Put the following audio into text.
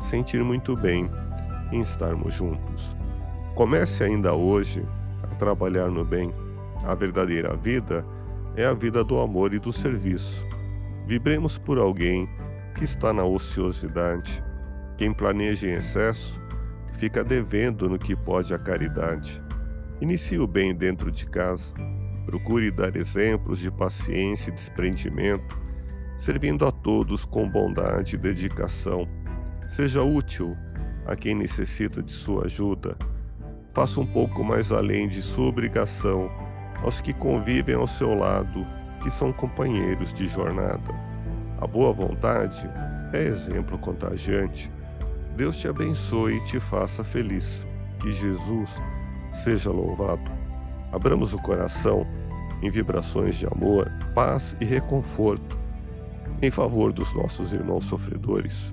sentir muito bem em estarmos juntos. Comece ainda hoje a trabalhar no bem. A verdadeira vida é a vida do amor e do serviço. Vibremos por alguém que está na ociosidade. Quem planeja em excesso fica devendo no que pode a caridade. Inicie o bem dentro de casa. Procure dar exemplos de paciência e desprendimento, servindo a todos com bondade e dedicação. Seja útil a quem necessita de sua ajuda faça um pouco mais além de sua obrigação aos que convivem ao seu lado, que são companheiros de jornada. A boa vontade é exemplo contagiante. Deus te abençoe e te faça feliz. Que Jesus seja louvado. Abramos o coração em vibrações de amor, paz e reconforto em favor dos nossos irmãos sofredores,